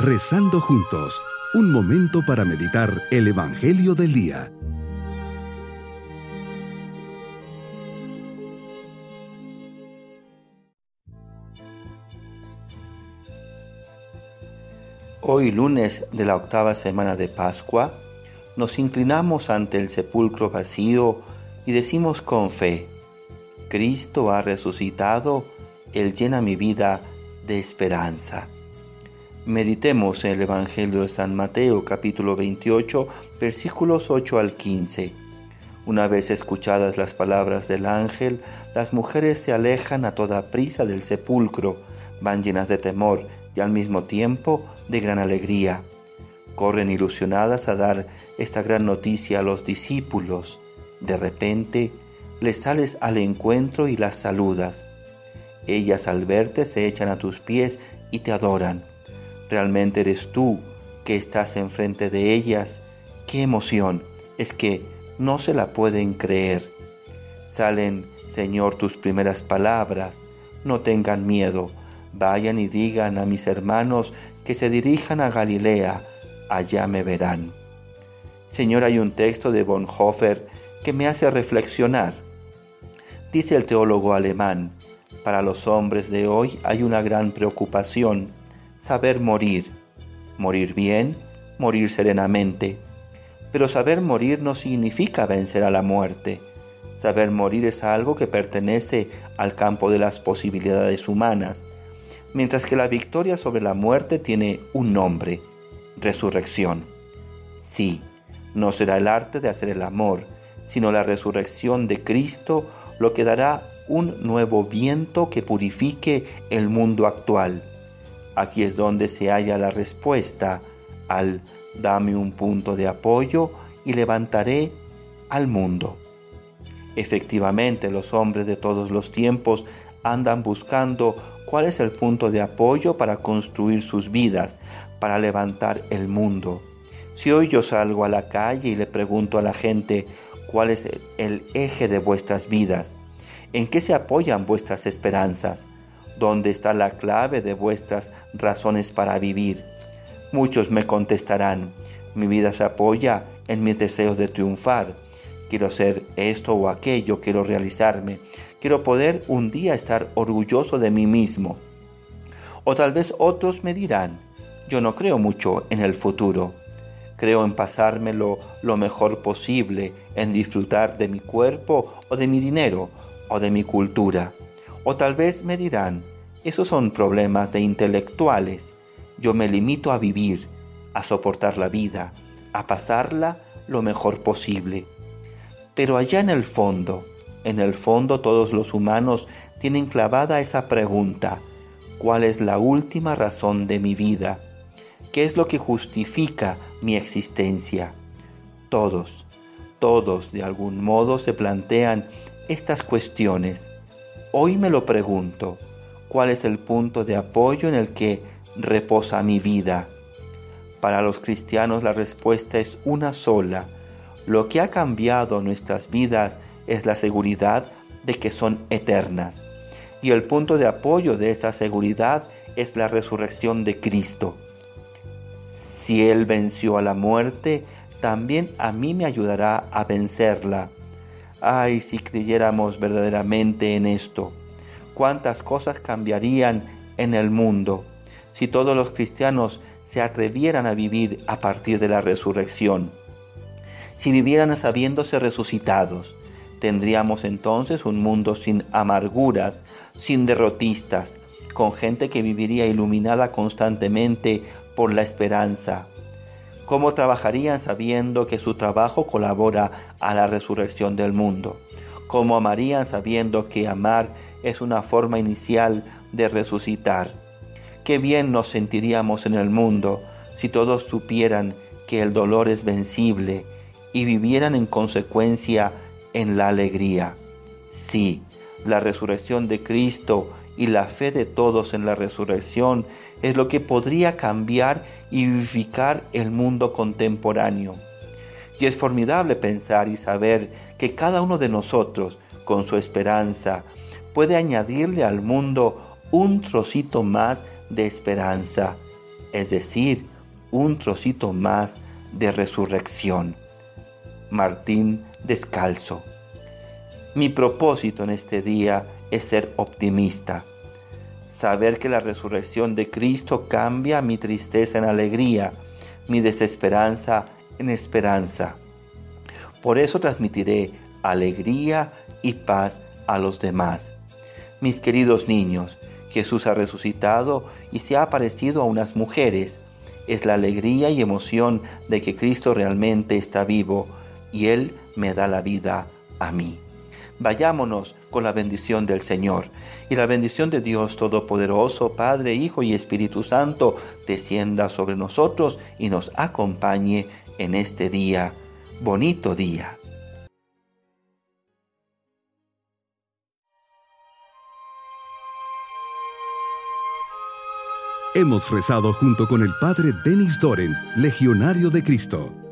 Rezando juntos, un momento para meditar el Evangelio del Día. Hoy lunes de la octava semana de Pascua, nos inclinamos ante el sepulcro vacío y decimos con fe, Cristo ha resucitado, Él llena mi vida de esperanza. Meditemos en el Evangelio de San Mateo capítulo 28 versículos 8 al 15. Una vez escuchadas las palabras del ángel, las mujeres se alejan a toda prisa del sepulcro, van llenas de temor y al mismo tiempo de gran alegría. Corren ilusionadas a dar esta gran noticia a los discípulos. De repente, les sales al encuentro y las saludas. Ellas al verte se echan a tus pies y te adoran. Realmente eres tú que estás enfrente de ellas. ¡Qué emoción! Es que no se la pueden creer. Salen, Señor, tus primeras palabras. No tengan miedo. Vayan y digan a mis hermanos que se dirijan a Galilea. Allá me verán. Señor, hay un texto de Bonhoeffer que me hace reflexionar. Dice el teólogo alemán, para los hombres de hoy hay una gran preocupación saber morir, morir bien, morir serenamente. Pero saber morir no significa vencer a la muerte. Saber morir es algo que pertenece al campo de las posibilidades humanas, mientras que la victoria sobre la muerte tiene un nombre, resurrección. Sí, no será el arte de hacer el amor, sino la resurrección de Cristo lo que dará un nuevo viento que purifique el mundo actual Aquí es donde se halla la respuesta al dame un punto de apoyo y levantaré al mundo. Efectivamente, los hombres de todos los tiempos andan buscando cuál es el punto de apoyo para construir sus vidas, para levantar el mundo. Si hoy yo salgo a la calle y le pregunto a la gente cuál es el eje de vuestras vidas, en qué se apoyan vuestras esperanzas, ¿Dónde está la clave de vuestras razones para vivir? Muchos me contestarán, mi vida se apoya en mis deseos de triunfar. Quiero ser esto o aquello, quiero realizarme, quiero poder un día estar orgulloso de mí mismo. O tal vez otros me dirán, yo no creo mucho en el futuro. Creo en pasármelo lo mejor posible, en disfrutar de mi cuerpo o de mi dinero o de mi cultura. O tal vez me dirán, esos son problemas de intelectuales. Yo me limito a vivir, a soportar la vida, a pasarla lo mejor posible. Pero allá en el fondo, en el fondo todos los humanos tienen clavada esa pregunta, ¿cuál es la última razón de mi vida? ¿Qué es lo que justifica mi existencia? Todos, todos de algún modo se plantean estas cuestiones Hoy me lo pregunto, ¿cuál es el punto de apoyo en el que reposa mi vida? Para los cristianos la respuesta es una sola. Lo que ha cambiado nuestras vidas es la seguridad de que son eternas. Y el punto de apoyo de esa seguridad es la resurrección de Cristo. Si Él venció a la muerte, también a mí me ayudará a vencerla. Ay, si creyéramos verdaderamente en esto, cuántas cosas cambiarían en el mundo si todos los cristianos se atrevieran a vivir a partir de la resurrección. Si vivieran sabiéndose resucitados, tendríamos entonces un mundo sin amarguras, sin derrotistas, con gente que viviría iluminada constantemente por la esperanza, ¿Cómo trabajarían sabiendo que su trabajo colabora a la resurrección del mundo? ¿Cómo amarían sabiendo que amar es una forma inicial de resucitar? Qué bien nos sentiríamos en el mundo si todos supieran que el dolor es vencible y vivieran en consecuencia en la alegría. Sí, la resurrección de Cristo y la fe de todos en la resurrección es lo que podría cambiar y vivificar el mundo contemporáneo. Y es formidable pensar y saber que cada uno de nosotros, con su esperanza, puede añadirle al mundo un trocito más de esperanza. es decir, un trocito más de resurrección. Martín Descalzo. Mi propósito en este día es ser optimista, saber que la resurrección de Cristo cambia mi tristeza en alegría, mi desesperanza en esperanza. Por eso transmitiré alegría y paz a los demás. Mis queridos niños, Jesús ha resucitado y se ha aparecido a unas mujeres. Es la alegría y emoción de que Cristo realmente está vivo y Él me da la vida a mí. Vayámonos con la bendición del Señor y la bendición de Dios Todopoderoso, Padre, Hijo y Espíritu Santo, descienda sobre nosotros y nos acompañe en este día, bonito día. Hemos rezado junto con el Padre Denis Doren, Legionario de Cristo.